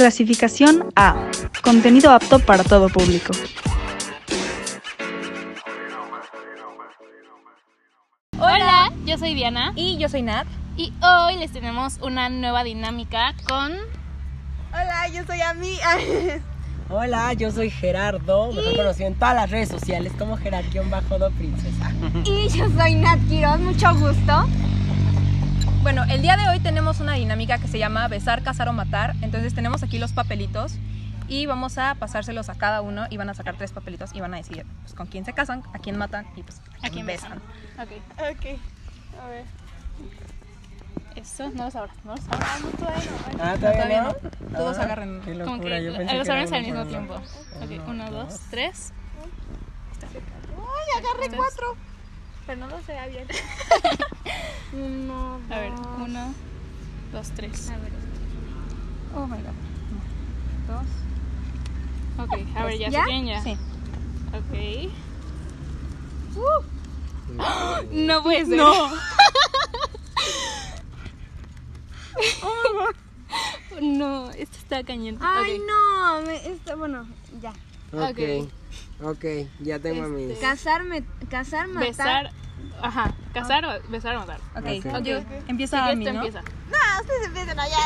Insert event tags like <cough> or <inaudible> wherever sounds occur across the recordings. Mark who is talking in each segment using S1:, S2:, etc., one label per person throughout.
S1: Clasificación A. Contenido apto para todo público.
S2: Hola, yo soy Diana
S3: Y yo soy Nat.
S2: y hoy les tenemos una nueva dinámica con...
S4: Hola, yo soy Ami. <laughs>
S5: Hola, yo soy Gerardo, mejor conocido en todas las redes sociales como Gerard-do Princesa.
S4: y yo soy Nat Quiroz, mucho gusto.
S3: Bueno, el día de hoy tenemos una dinámica que se llama besar, casar o matar. Entonces tenemos aquí los papelitos y vamos a pasárselos a cada uno y van a sacar tres papelitos y van a decidir pues, con quién se casan, a quién matan y pues a quién besan.
S2: Ok,
S4: Ok, a ver.
S2: eso no los abras, no.
S4: No, todavía no.
S5: Ah,
S3: todavía
S5: no.
S3: no. Todos
S5: Ah,
S3: agarren.
S5: Qué
S2: Como
S5: locura,
S2: que
S5: yo pensé
S2: los
S5: que
S2: abres al
S5: uno
S2: mismo tiempo.
S5: uno.
S2: Ok, uno, dos, tres.
S4: Ay, agarré cuatro. Pero no lo sé bien. Uno,
S2: A ver,
S4: dos.
S2: uno, dos, tres.
S4: A ver.
S3: Oh my god. Dos.
S2: Ok, a ver, ya,
S4: ¿Ya?
S2: se quieren ya.
S3: Sí.
S2: Ok. No puede ser. <laughs> No, esto está cañón.
S4: Ay, no. Me, esto, bueno, ya.
S5: Ok, ok, ya tengo a mis.
S4: Casarme, casar, matar.
S2: Besar. Ajá, casar o besar o matar.
S3: Ok,
S5: Ok.
S3: ok. Empieza
S2: Si
S3: a mí, ¿no?
S2: empieza.
S4: No, ustedes empiezan allá.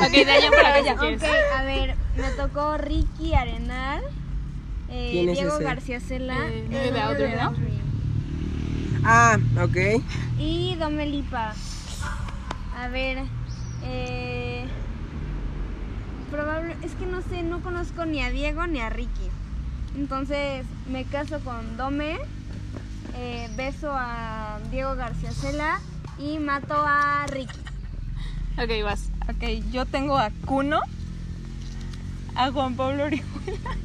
S2: Ok, de allá para allá. <laughs>
S4: Ok, a ver, me tocó Ricky Arenal, eh,
S5: ¿Quién es
S4: Diego
S5: ese?
S4: García Cela,
S2: Eh,
S4: eh,
S2: de Audrey, ¿no?
S5: Ah, ok.
S4: y Domelipa. A ver, eh, probable, es que no sé, no conozco ni a Diego ni a Ricky. Entonces me caso con Dome, eh, beso a Diego García Cela y mato a Ricky.
S2: Ok, vas.
S3: Ok, yo tengo a Cuno, a Juan Pablo Orihuela,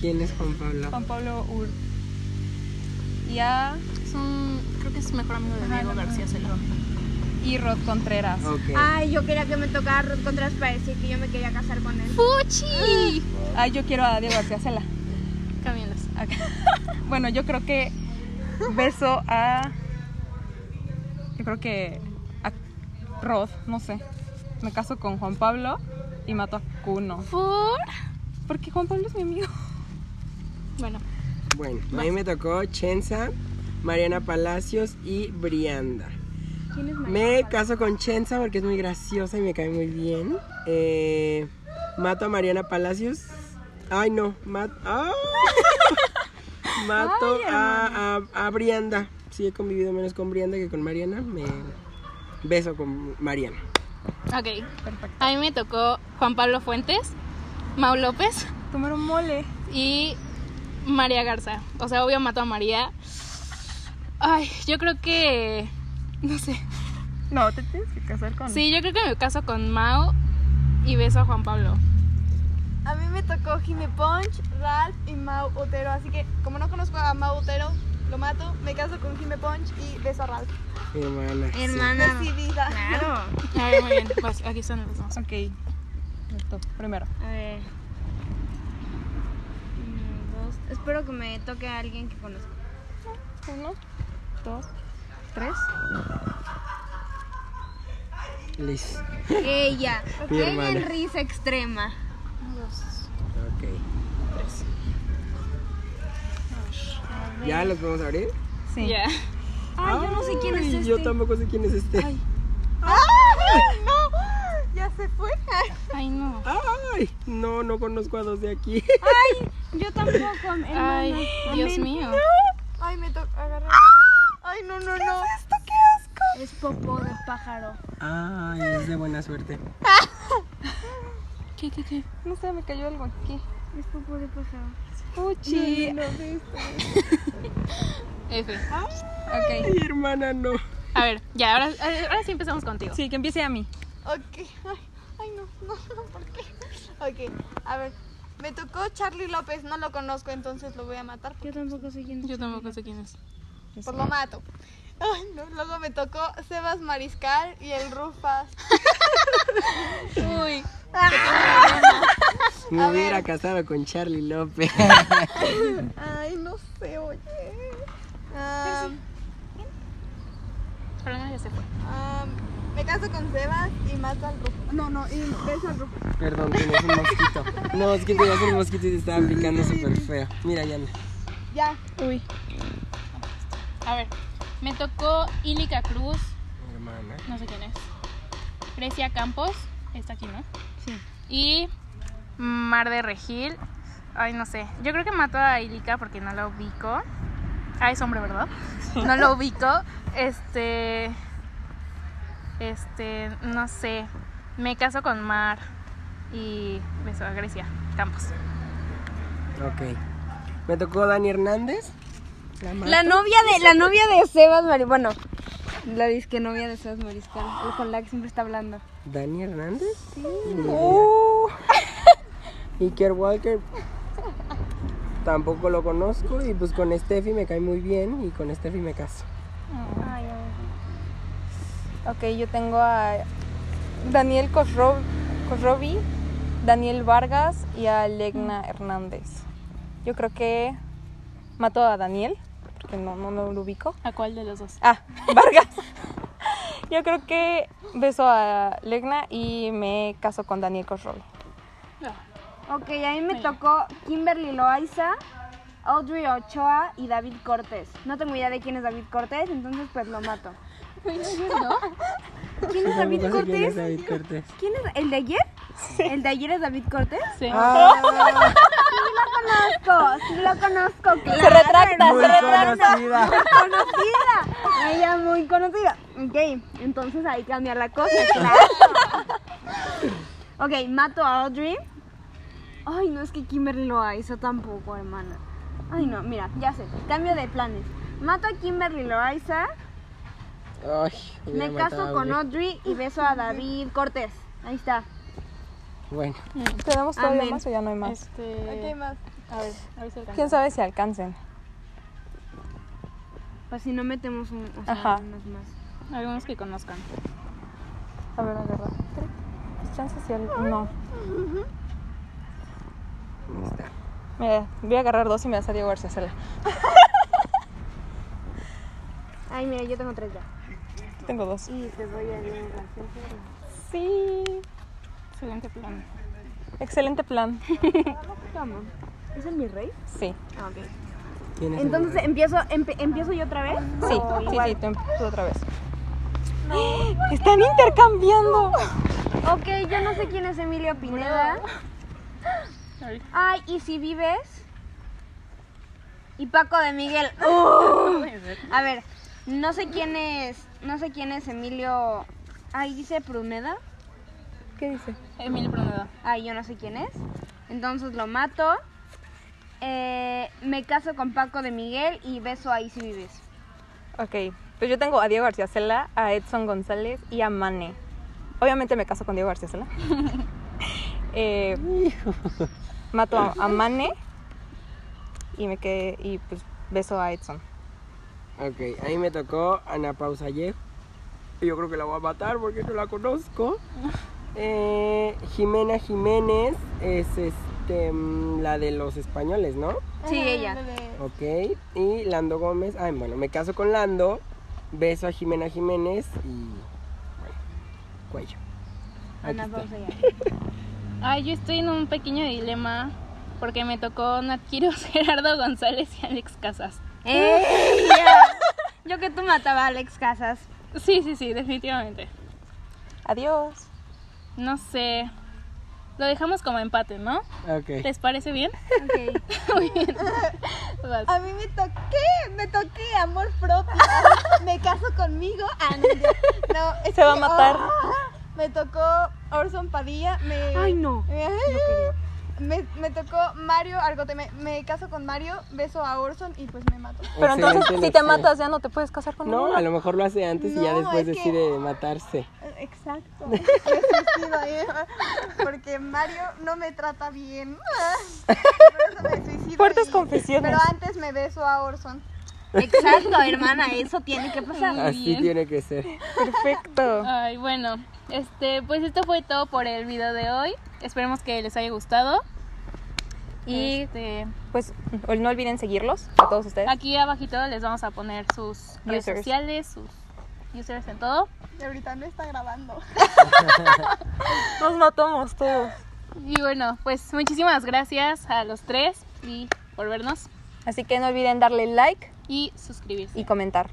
S5: ¿Quién es Juan Pablo?
S3: Juan Pablo Ur. Y a
S2: Es un. Creo que es mejor amigo de Diego García Cela.
S3: y Rod Contreras.
S4: Ay, yo quería que me tocara Ruth Contreras para decir que yo me quería casar con él.
S2: ¡Fuchi!
S3: Ay, yo quiero a Diego García Cela.
S2: Cámbialos.
S3: Ok. <laughs> bueno, yo creo que beso a. Yo creo que a Rod, no sé. Me caso con Juan Pablo y mato a Cuno.
S2: ¿Por?
S3: Porque Juan Pablo es mi amigo.
S2: Bueno,
S5: Bueno, a mí me tocó Chenza, Mariana Palacios y Brianda.
S4: ¿Quién es María
S5: Me
S4: Palacios?
S5: caso con Chenza porque es muy graciosa y me cae muy bien. Eh, mato a Mariana Palacios. Ay, no. mat- ¡Ah! Mato a, a, a Brianda. Sí, he convivido menos con Brianda que con Mariana. Me beso con Mariana.
S2: ok. A mí me tocó Juan Pablo Fuentes, Mau López
S3: Tomaron mole.
S2: y María Garza. O sea, obvio mato a María. Ay, yo creo que. No sé.
S3: No, te tienes que casar con.
S2: Sí, yo creo que me caso con Mau y beso a Juan Pablo.
S4: Me tocó Jimmy Punch, Ralph y Mau Otero. Así que, como no conozco a Mau Otero, lo mato, me caso con Jimmy Punch y beso a Ralph.
S5: Hermana. sí.
S4: Hermana. Decidida.
S3: Claro.
S2: A ver, muy bien. Vas, aquí están los dos.
S3: Ok. Esto, primero.
S4: A ver. Uno, dos. Espero que me toque a alguien que conozco.
S3: Uno, dos, tres.
S5: Liz.
S4: Ella. <laughs> Ok, en risa extrema.
S5: Ok. ¿Ya los vamos a abrir?
S3: Sí.
S2: Ya.
S4: Ay, yo no sé quién es
S5: Ay,
S4: este.
S5: Yo tampoco sé quién es este.
S4: ¡Ay, <laughs> no! Ya se fue. <laughs>
S2: Ay, no.
S5: Ay, no, no conozco a dos de aquí.
S4: Ay, <laughs> yo tampoco, hermana.
S2: Ay, Dios mío.
S4: Ay, me toca agarrar. Ay, no, no, no. ¿Qué es esto? ¡Qué asco! Es popó de pájaro.
S5: Ay, es de buena suerte.
S2: ¿Qué, qué, qué?
S3: No sé, me cayó algo aquí.
S4: Es popó de pájaro.
S3: Puchi. <laughs>
S2: F.
S3: Ok.
S5: Ay, hermana, no.
S2: A ver, ya, ahora, ahora sí empezamos contigo.
S3: Sí, que empiece a mí.
S4: Ok. Ay, ay, no, no, no, ¿por qué? Ok, a ver. Me tocó Charlie López, no lo conozco, entonces lo voy a matar. Yo tampoco sé quién
S2: Yo tampoco sé quién es.
S4: Pues lo mato. Ay, no. Luego me tocó Sebas Mariscal y el Rufas. <laughs>
S2: Uy.
S5: Me hubiera casado con Charlie López.
S4: Ay, no sé, oye. Ah,
S2: Pero no, ya se fue.
S4: ah, Me caso con Sebas y mato al Rufo. No, no, y beso al Rufo.
S5: Perdón, tienes un mosquito. No, es que tenías un mosquito y te estaba picando súper feo. Mira, Yana.
S4: Ya.
S2: Uy. A ver, me tocó Ilica Cruz,
S5: Hermana.
S2: no sé quién es. Grecia Campos, está aquí, ¿no? Y Mar de Regil. Ay, no sé. Yo creo que mato a Ilica porque no la ubico. Ah, es hombre, ¿verdad? No lo ubico. Este. Este, no sé. Me caso con Mar y beso a Grecia Campos.
S5: Ok. Me tocó Dani Hernández. La,
S4: novia de, la novia de Sebas Mariscal. Bueno, la disque novia de Sebas Mariscal. el Con la que siempre está hablando.
S5: ¿Dani Hernández? Sí.
S4: Uh.
S5: Iker Walker. Tampoco lo conozco. Y pues con Steffi me cae muy bien. Y con Steffi me caso.
S3: Ay, ay. Ok, yo tengo a Daniel Cosro- Cosrobi, Daniel Vargas y a Legna Hernández. Yo creo que mato a Daniel, porque no, no, no lo ubico.
S2: ¿A cuál de los dos?
S3: Ah, <laughs> Vargas. Yo creo que beso a Legna y me caso con Daniel Cosrobi.
S4: Ok, a mí me tocó Kimberly Loaiza, Audrey Ochoa y David Cortés. No tengo idea de quién es David Cortés, entonces pues lo mato. <laughs> ¿Quién es David
S5: quién es
S4: Cortés?
S5: David Cortés.
S4: ¿Quién es? ¿El de ayer? ¿El de ayer es David Cortés?
S2: Sí.
S5: Ah,
S4: Sí lo conozco, sí lo conozco, claro.
S3: Se retracta,
S5: muy
S3: se retracta.
S5: conocida.
S4: conocida. Ella muy conocida. Ok, entonces ahí cambia la cosa, <laughs> claro. Ok, mato a Audrey. Ay, no es que Kimberly lo hizo tampoco, hermana. Ay, no, mira, ya sé. Cambio de planes. Mato a Kimberly Loaiza,
S5: Ay,
S4: me
S5: matado
S4: caso con
S5: Audrey.
S4: Y beso a David Cortés. Ahí está.
S5: Bueno,
S3: ¿Tenemos todavía
S4: Amén.
S3: más o ya no hay más?
S2: Este,
S4: más?
S2: A ver, a ver si alcanza.
S3: ¿Quién sabe si alcancen?
S4: Pues si no metemos un, o sea,
S3: Ajá.
S4: unos más.
S2: Algunos que conozcan.
S3: A ver, agarra. Chance si al- No. Mira, voy a agarrar dos y me das a Diego García Cela. <laughs>
S4: Ay, mira, yo tengo tres ya.
S3: Tengo dos.
S4: Y te doy a Diego García.
S3: Sí.
S2: Excelente plan.
S3: Excelente plan. <laughs>
S4: ¿Es el mi rey?
S3: Sí.
S4: Ah, ok.
S5: ¿Quién es el
S4: Entonces? ¿empiezo, empe- ¿empiezo yo otra vez?
S3: Sí,
S4: ¿O
S3: sí,
S4: igual?
S3: sí, tú, tú otra vez. <gasps> Están intercambiando.
S4: Ok, yo no sé quién es Emilio Pineda.
S2: Ay.
S4: ¿y si vives? Y Paco de Miguel. Uh. <gasps> A ver, no sé quién es, no sé quién es Emilio. Ay, dice Pruneda.
S3: ¿Qué dice?
S2: Emil Bruneda.
S4: Ay, yo no sé quién es. Entonces lo mato. Eh, me caso con Paco de Miguel y beso ahí si vives.
S3: Ok, pues yo tengo a Diego García Cela, a Edson González y a Mane. Obviamente me caso con Diego García Cela. <laughs> Eh, mato a, a Mane y me quedé y pues beso a Edson.
S5: Ok, ahí me tocó Ana Pausayev. Yo creo que la voy a matar porque no la conozco. <laughs> Eh, Jimena Jiménez es este mm, la de los españoles, ¿no?
S4: Sí, ella.
S5: Ok. Y Lando Gómez. Ay, bueno, me caso con Lando. Beso a Jimena Jiménez y. Bueno, cuello. Aquí
S4: Ana
S5: está.
S4: Pausa ya. <laughs>
S2: Ay, yo estoy en un pequeño dilema porque me tocó Nat Quiroz, <laughs> Gerardo González y Alex Casas.
S4: ¡Ella! <laughs> Yo que tú mataba a Alex Casas.
S2: Sí, sí, sí, definitivamente.
S3: Adiós.
S2: No sé. Lo dejamos como empate, ¿no?
S5: Ok.
S2: ¿Les parece bien?
S4: Ok. <laughs>
S2: Muy bien. Vas.
S4: A mí me toqué, me toqué amor propio. me caso conmigo. Ah, no. No, es
S3: Se va a matar.
S4: ah, me tocó Orson Padilla. Me,
S1: Ay, no.
S4: Me, me, me tocó Mario Argote. Me, me caso con Mario, beso a Orson y pues me mato.
S3: Pero entonces, si te matas, ya no te puedes casar con
S5: No, a lo mejor lo hace antes y ya después
S4: que-
S5: decide matarse.
S4: Exacto. <laughs> Ahí. Porque Mario no me trata bien. <laughs> Por eso me suicido.
S3: Fuertes
S4: y-
S3: confesiones.
S4: Pero antes me beso a Orson. Exacto, hermana, eso tiene que pasar.
S5: Así
S2: bien.
S5: tiene que ser.
S3: Perfecto.
S2: Ay, bueno, este, pues esto fue todo por el video de hoy. Esperemos que les haya gustado.
S3: Y
S2: Este,
S3: pues no olviden seguirlos a todos ustedes.
S2: aquí abajito les vamos a poner sus redes
S3: Users.
S2: sociales, sus users en todo.
S6: Y ahorita no está grabando. <laughs>
S3: Nos matamos todos.
S2: Y bueno, pues muchísimas gracias a los tres y por vernos
S3: Así que no olviden darle like
S2: y suscribirse.
S3: y comentar.